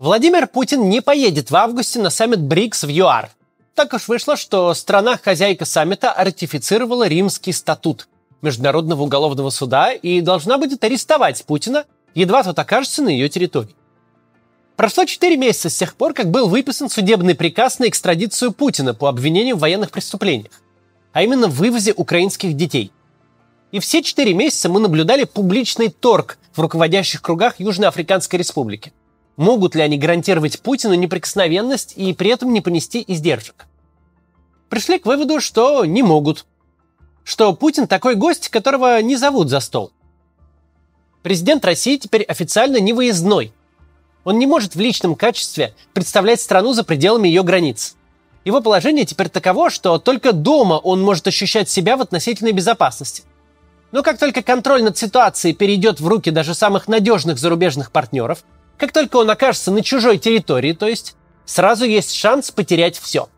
Владимир Путин не поедет в августе на саммит БРИКС в ЮАР. Так уж вышло, что страна-хозяйка саммита ратифицировала Римский статут Международного уголовного суда и должна будет арестовать Путина, едва тот окажется на ее территории. Прошло 4 месяца с тех пор, как был выписан судебный приказ на экстрадицию Путина по обвинению в военных преступлениях, а именно в вывозе украинских детей. И все 4 месяца мы наблюдали публичный торг в руководящих кругах Южноафриканской Республики – Могут ли они гарантировать Путину неприкосновенность и при этом не понести издержек? Пришли к выводу, что не могут. Что Путин такой гость, которого не зовут за стол. Президент России теперь официально не выездной. Он не может в личном качестве представлять страну за пределами ее границ. Его положение теперь таково, что только дома он может ощущать себя в относительной безопасности. Но как только контроль над ситуацией перейдет в руки даже самых надежных зарубежных партнеров – как только он окажется на чужой территории, то есть, сразу есть шанс потерять все.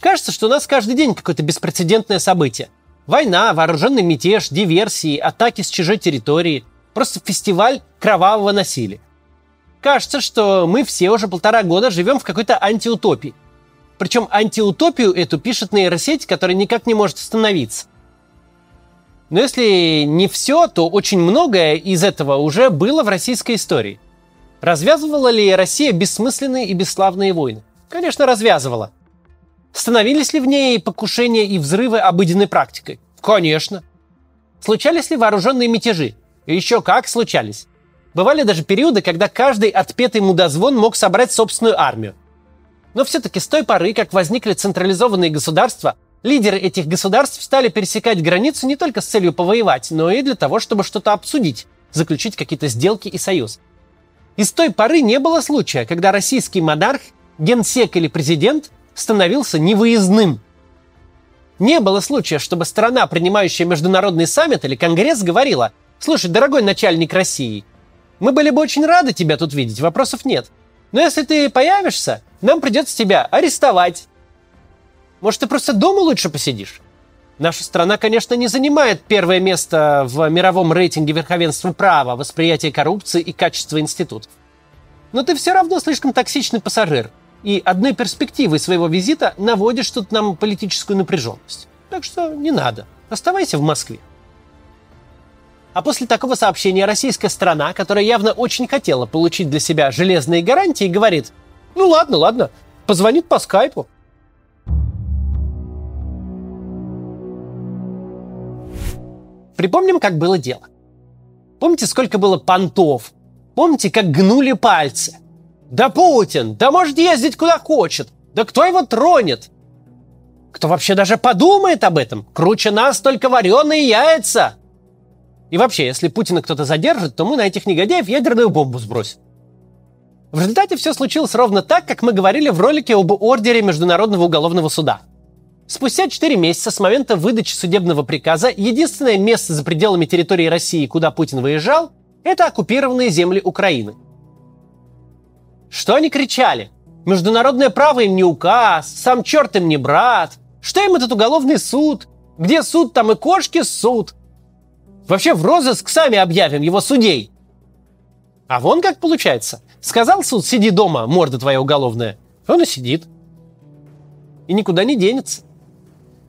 Кажется, что у нас каждый день какое-то беспрецедентное событие. Война, вооруженный мятеж, диверсии, атаки с чужой территории. Просто фестиваль кровавого насилия. Кажется, что мы все уже полтора года живем в какой-то антиутопии. Причем антиутопию эту пишет нейросеть, которая никак не может остановиться. Но если не все, то очень многое из этого уже было в российской истории. Развязывала ли Россия бессмысленные и бесславные войны? Конечно, развязывала. Становились ли в ней покушения и взрывы обыденной практикой? Конечно. Случались ли вооруженные мятежи? Еще как случались. Бывали даже периоды, когда каждый отпетый мудозвон мог собрать собственную армию. Но все-таки с той поры, как возникли централизованные государства, Лидеры этих государств стали пересекать границу не только с целью повоевать, но и для того, чтобы что-то обсудить, заключить какие-то сделки и союз. И с той поры не было случая, когда российский монарх, генсек или президент становился невыездным. Не было случая, чтобы страна, принимающая международный саммит или конгресс, говорила, «Слушай, дорогой начальник России, мы были бы очень рады тебя тут видеть, вопросов нет. Но если ты появишься, нам придется тебя арестовать, может, ты просто дома лучше посидишь? Наша страна, конечно, не занимает первое место в мировом рейтинге верховенства права, восприятия коррупции и качества институтов. Но ты все равно слишком токсичный пассажир, и одной перспективой своего визита наводишь тут нам политическую напряженность. Так что не надо. Оставайся в Москве. А после такого сообщения российская страна, которая явно очень хотела получить для себя железные гарантии, говорит, ну ладно, ладно, позвонит по скайпу. Припомним, как было дело. Помните, сколько было понтов? Помните, как гнули пальцы? Да Путин, да может ездить куда хочет. Да кто его тронет? Кто вообще даже подумает об этом? Круче нас только вареные яйца. И вообще, если Путина кто-то задержит, то мы на этих негодяев ядерную бомбу сбросим. В результате все случилось ровно так, как мы говорили в ролике об ордере Международного уголовного суда – Спустя 4 месяца с момента выдачи судебного приказа единственное место за пределами территории России, куда Путин выезжал, это оккупированные земли Украины. Что они кричали? Международное право им не указ, сам черт им не брат. Что им этот уголовный суд? Где суд, там и кошки суд. Вообще в розыск сами объявим его судей. А вон как получается. Сказал суд, сиди дома, морда твоя уголовная. Он и сидит. И никуда не денется.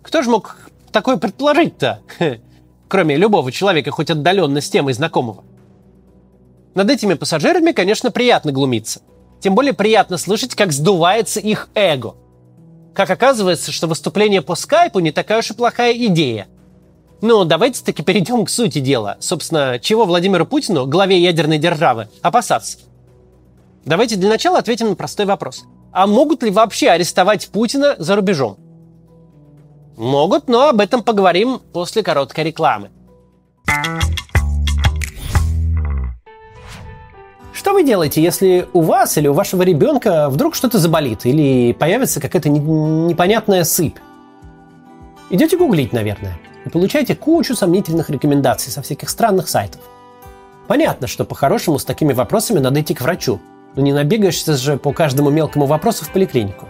Кто же мог такое предположить-то? Кроме любого человека, хоть отдаленно с темой знакомого. Над этими пассажирами, конечно, приятно глумиться. Тем более приятно слышать, как сдувается их эго. Как оказывается, что выступление по скайпу не такая уж и плохая идея. Ну, давайте таки перейдем к сути дела. Собственно, чего Владимиру Путину, главе ядерной державы, опасаться? Давайте для начала ответим на простой вопрос. А могут ли вообще арестовать Путина за рубежом? Могут, но об этом поговорим после короткой рекламы. Что вы делаете, если у вас или у вашего ребенка вдруг что-то заболит или появится какая-то непонятная сыпь? Идете гуглить, наверное, и получаете кучу сомнительных рекомендаций со всяких странных сайтов. Понятно, что по-хорошему с такими вопросами надо идти к врачу, но не набегаешься же по каждому мелкому вопросу в поликлинику.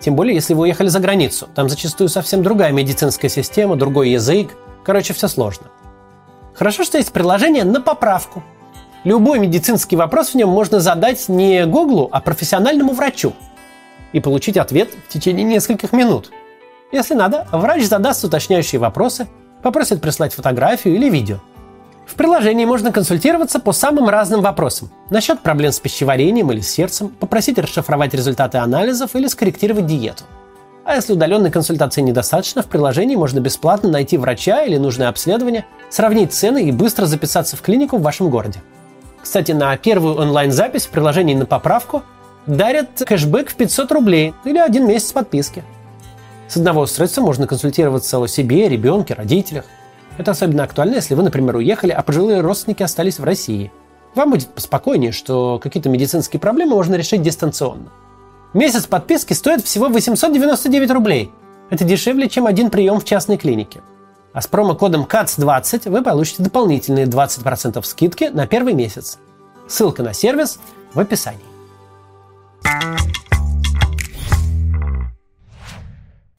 Тем более, если вы уехали за границу. Там зачастую совсем другая медицинская система, другой язык. Короче, все сложно. Хорошо, что есть приложение на поправку. Любой медицинский вопрос в нем можно задать не Гуглу, а профессиональному врачу и получить ответ в течение нескольких минут. Если надо, врач задаст уточняющие вопросы, попросит прислать фотографию или видео. В приложении можно консультироваться по самым разным вопросам. Насчет проблем с пищеварением или с сердцем, попросить расшифровать результаты анализов или скорректировать диету. А если удаленной консультации недостаточно, в приложении можно бесплатно найти врача или нужное обследование, сравнить цены и быстро записаться в клинику в вашем городе. Кстати, на первую онлайн-запись в приложении на поправку дарят кэшбэк в 500 рублей или один месяц подписки. С одного устройства можно консультироваться о себе, ребенке, родителях. Это особенно актуально, если вы, например, уехали, а пожилые родственники остались в России. Вам будет поспокойнее, что какие-то медицинские проблемы можно решить дистанционно. Месяц подписки стоит всего 899 рублей. Это дешевле, чем один прием в частной клинике. А с промокодом CATS20 вы получите дополнительные 20% скидки на первый месяц. Ссылка на сервис в описании.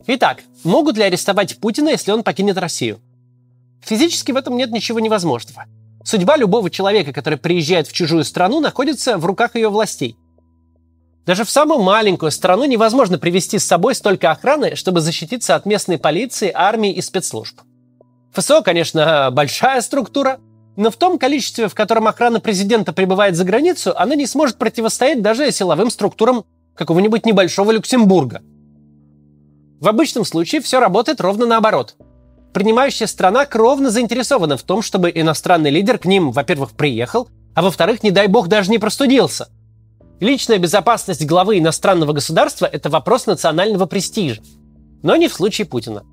Итак, могут ли арестовать Путина, если он покинет Россию? Физически в этом нет ничего невозможного. Судьба любого человека, который приезжает в чужую страну, находится в руках ее властей. Даже в самую маленькую страну невозможно привести с собой столько охраны, чтобы защититься от местной полиции, армии и спецслужб. ФСО, конечно, большая структура, но в том количестве, в котором охрана президента прибывает за границу, она не сможет противостоять даже силовым структурам какого-нибудь небольшого Люксембурга. В обычном случае все работает ровно наоборот. Принимающая страна кровно заинтересована в том, чтобы иностранный лидер к ним, во-первых, приехал, а во-вторых, не дай бог, даже не простудился. Личная безопасность главы иностранного государства – это вопрос национального престижа. Но не в случае Путина.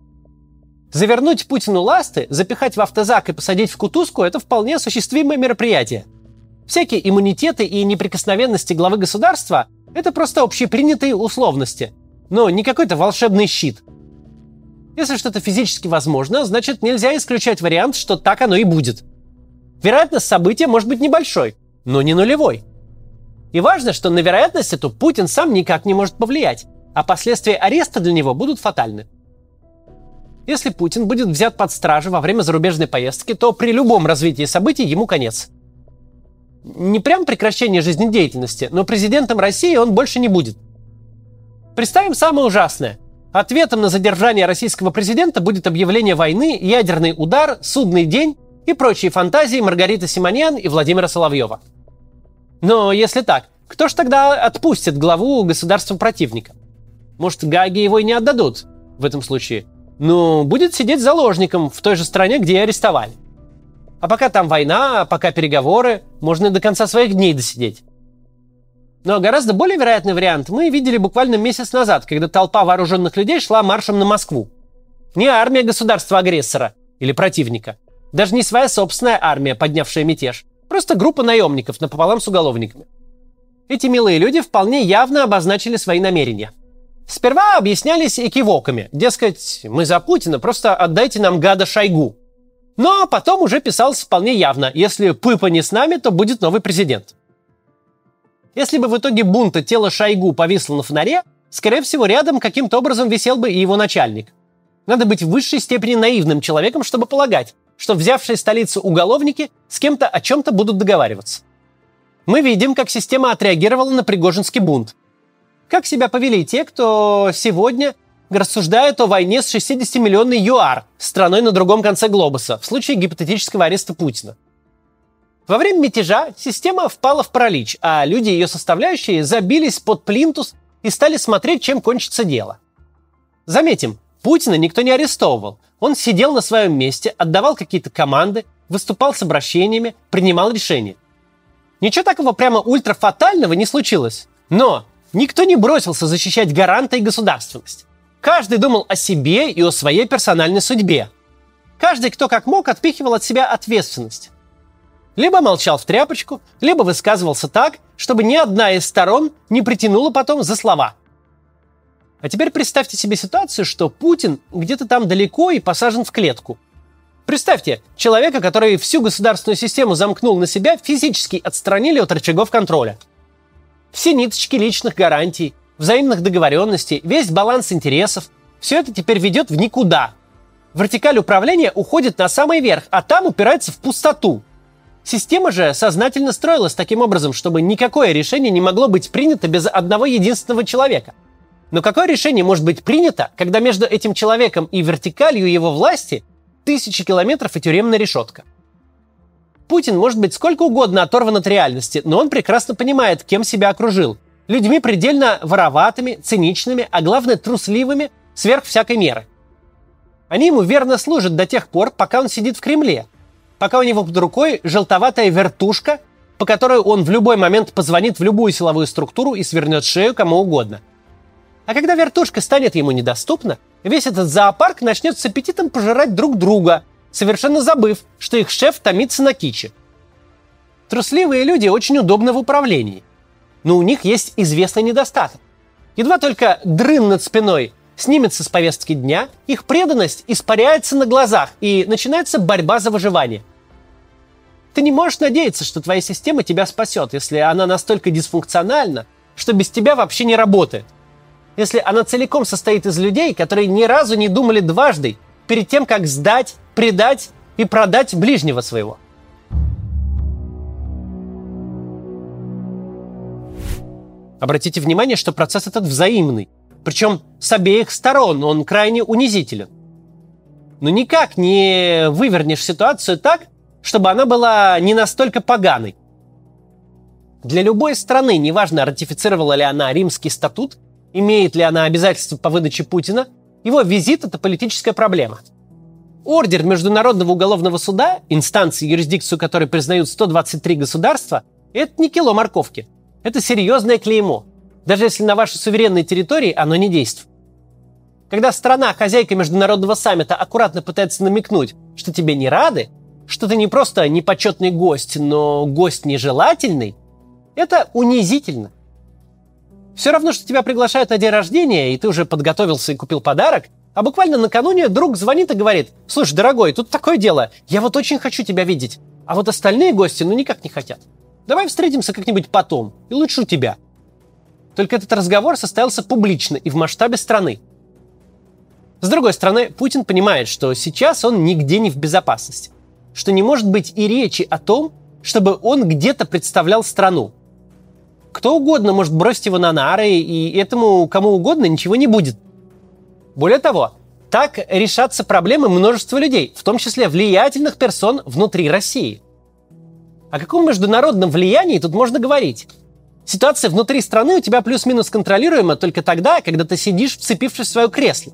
Завернуть Путину ласты, запихать в автозак и посадить в кутузку – это вполне осуществимое мероприятие. Всякие иммунитеты и неприкосновенности главы государства – это просто общепринятые условности, но не какой-то волшебный щит. Если что-то физически возможно, значит нельзя исключать вариант, что так оно и будет. Вероятность события может быть небольшой, но не нулевой. И важно, что на вероятность эту Путин сам никак не может повлиять, а последствия ареста для него будут фатальны. Если Путин будет взят под стражу во время зарубежной поездки, то при любом развитии событий ему конец. Не прям прекращение жизнедеятельности, но президентом России он больше не будет. Представим самое ужасное. Ответом на задержание российского президента будет объявление войны, ядерный удар, судный день и прочие фантазии Маргариты Симоньян и Владимира Соловьева. Но если так, кто ж тогда отпустит главу государства противника? Может, Гаги его и не отдадут в этом случае – ну, будет сидеть заложником в той же стране, где и арестовали. А пока там война, а пока переговоры, можно и до конца своих дней досидеть. Но гораздо более вероятный вариант мы видели буквально месяц назад, когда толпа вооруженных людей шла маршем на Москву. Не армия государства-агрессора или противника. Даже не своя собственная армия, поднявшая мятеж. Просто группа наемников напополам с уголовниками. Эти милые люди вполне явно обозначили свои намерения. Сперва объяснялись экивоками, дескать, мы за Путина, просто отдайте нам гада Шойгу. Но потом уже писалось вполне явно, если Пыпа не с нами, то будет новый президент. Если бы в итоге бунта тело Шойгу повисло на фонаре, скорее всего, рядом каким-то образом висел бы и его начальник. Надо быть в высшей степени наивным человеком, чтобы полагать, что взявшие столицу уголовники с кем-то о чем-то будут договариваться. Мы видим, как система отреагировала на Пригожинский бунт. Как себя повели те, кто сегодня рассуждает о войне с 60-миллионной ЮАР, страной на другом конце глобуса, в случае гипотетического ареста Путина? Во время мятежа система впала в паралич, а люди, ее составляющие, забились под плинтус и стали смотреть, чем кончится дело. Заметим, Путина никто не арестовывал. Он сидел на своем месте, отдавал какие-то команды, выступал с обращениями, принимал решения. Ничего такого прямо ультрафатального не случилось. Но Никто не бросился защищать гаранта и государственность. Каждый думал о себе и о своей персональной судьбе. Каждый, кто как мог, отпихивал от себя ответственность. Либо молчал в тряпочку, либо высказывался так, чтобы ни одна из сторон не притянула потом за слова. А теперь представьте себе ситуацию, что Путин где-то там далеко и посажен в клетку. Представьте, человека, который всю государственную систему замкнул на себя, физически отстранили от рычагов контроля – все ниточки личных гарантий, взаимных договоренностей, весь баланс интересов – все это теперь ведет в никуда. Вертикаль управления уходит на самый верх, а там упирается в пустоту. Система же сознательно строилась таким образом, чтобы никакое решение не могло быть принято без одного единственного человека. Но какое решение может быть принято, когда между этим человеком и вертикалью его власти тысячи километров и тюремная решетка? Путин может быть сколько угодно оторван от реальности, но он прекрасно понимает, кем себя окружил. Людьми предельно вороватыми, циничными, а главное трусливыми, сверх всякой меры. Они ему верно служат до тех пор, пока он сидит в Кремле, пока у него под рукой желтоватая вертушка, по которой он в любой момент позвонит в любую силовую структуру и свернет шею кому угодно. А когда вертушка станет ему недоступна, весь этот зоопарк начнет с аппетитом пожирать друг друга, совершенно забыв, что их шеф томится на киче. Трусливые люди очень удобны в управлении. Но у них есть известный недостаток. Едва только дрын над спиной снимется с повестки дня, их преданность испаряется на глазах, и начинается борьба за выживание. Ты не можешь надеяться, что твоя система тебя спасет, если она настолько дисфункциональна, что без тебя вообще не работает. Если она целиком состоит из людей, которые ни разу не думали дважды перед тем, как сдать, предать и продать ближнего своего. Обратите внимание, что процесс этот взаимный. Причем с обеих сторон он крайне унизителен. Но никак не вывернешь ситуацию так, чтобы она была не настолько поганой. Для любой страны, неважно, ратифицировала ли она римский статут, имеет ли она обязательства по выдаче Путина, его визит – это политическая проблема. Ордер Международного уголовного суда, инстанции, юрисдикцию которой признают 123 государства, это не кило морковки. Это серьезное клеймо – даже если на вашей суверенной территории оно не действует. Когда страна, хозяйка международного саммита, аккуратно пытается намекнуть, что тебе не рады, что ты не просто непочетный гость, но гость нежелательный, это унизительно. Все равно, что тебя приглашают на день рождения, и ты уже подготовился и купил подарок, а буквально накануне друг звонит и говорит, слушай, дорогой, тут такое дело, я вот очень хочу тебя видеть, а вот остальные гости ну никак не хотят. Давай встретимся как-нибудь потом, и лучше у тебя. Только этот разговор состоялся публично и в масштабе страны. С другой стороны, Путин понимает, что сейчас он нигде не в безопасности. Что не может быть и речи о том, чтобы он где-то представлял страну. Кто угодно может бросить его на нары, и этому кому угодно ничего не будет. Более того, так решатся проблемы множества людей, в том числе влиятельных персон внутри России. О каком международном влиянии тут можно говорить? Ситуация внутри страны у тебя плюс-минус контролируема только тогда, когда ты сидишь, вцепившись в свое кресло.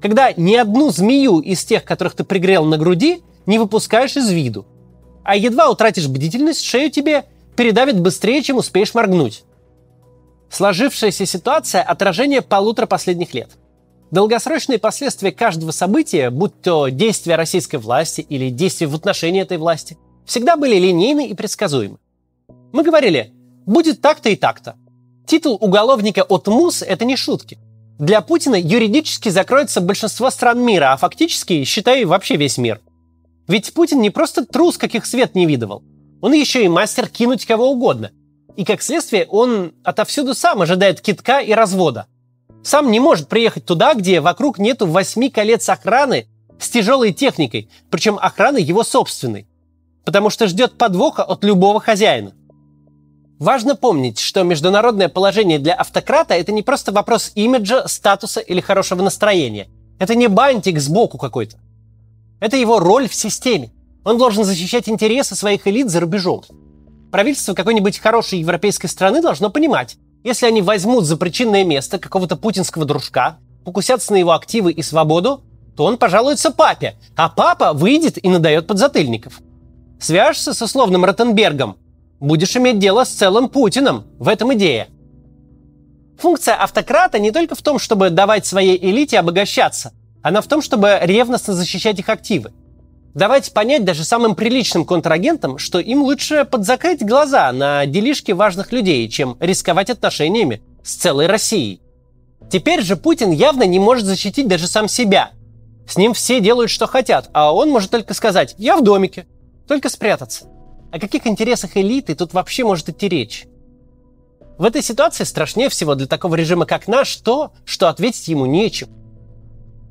Когда ни одну змею из тех, которых ты пригрел на груди, не выпускаешь из виду. А едва утратишь бдительность, шею тебе передавит быстрее, чем успеешь моргнуть. Сложившаяся ситуация – отражение полутора последних лет. Долгосрочные последствия каждого события, будь то действия российской власти или действия в отношении этой власти, всегда были линейны и предсказуемы. Мы говорили, будет так-то и так-то. Титул уголовника от МУС – это не шутки. Для Путина юридически закроется большинство стран мира, а фактически, считай, вообще весь мир. Ведь Путин не просто трус, каких свет не видывал. Он еще и мастер кинуть кого угодно. И как следствие, он отовсюду сам ожидает китка и развода. Сам не может приехать туда, где вокруг нету восьми колец охраны с тяжелой техникой, причем охраны его собственной. Потому что ждет подвоха от любого хозяина. Важно помнить, что международное положение для автократа – это не просто вопрос имиджа, статуса или хорошего настроения. Это не бантик сбоку какой-то. Это его роль в системе. Он должен защищать интересы своих элит за рубежом. Правительство какой-нибудь хорошей европейской страны должно понимать, если они возьмут за причинное место какого-то путинского дружка, покусятся на его активы и свободу, то он пожалуется папе, а папа выйдет и надает подзатыльников. Свяжешься с условным Ротенбергом, будешь иметь дело с целым Путиным. В этом идея. Функция автократа не только в том, чтобы давать своей элите обогащаться. Она в том, чтобы ревностно защищать их активы. Давайте понять даже самым приличным контрагентам, что им лучше подзакрыть глаза на делишки важных людей, чем рисковать отношениями с целой Россией. Теперь же Путин явно не может защитить даже сам себя. С ним все делают, что хотят, а он может только сказать «я в домике», только спрятаться. О каких интересах элиты тут вообще может идти речь? В этой ситуации страшнее всего для такого режима, как наш, то, что ответить ему нечем.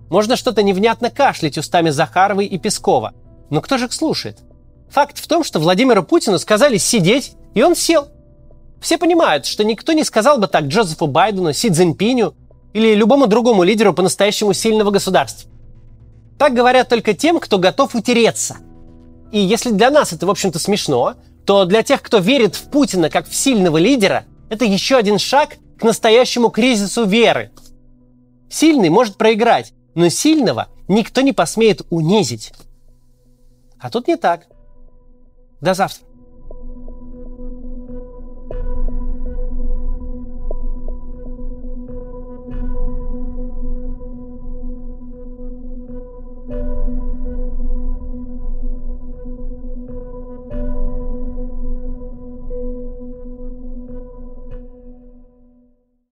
Можно что-то невнятно кашлять устами Захаровой и Пескова. Но кто же их слушает? Факт в том, что Владимиру Путину сказали сидеть, и он сел. Все понимают, что никто не сказал бы так Джозефу Байдену, Си Цзиньпиню или любому другому лидеру по-настоящему сильного государства. Так говорят только тем, кто готов утереться. И если для нас это, в общем-то, смешно, то для тех, кто верит в Путина как в сильного лидера, это еще один шаг к настоящему кризису веры. Сильный может проиграть, но сильного никто не посмеет унизить. А тут не так. До завтра.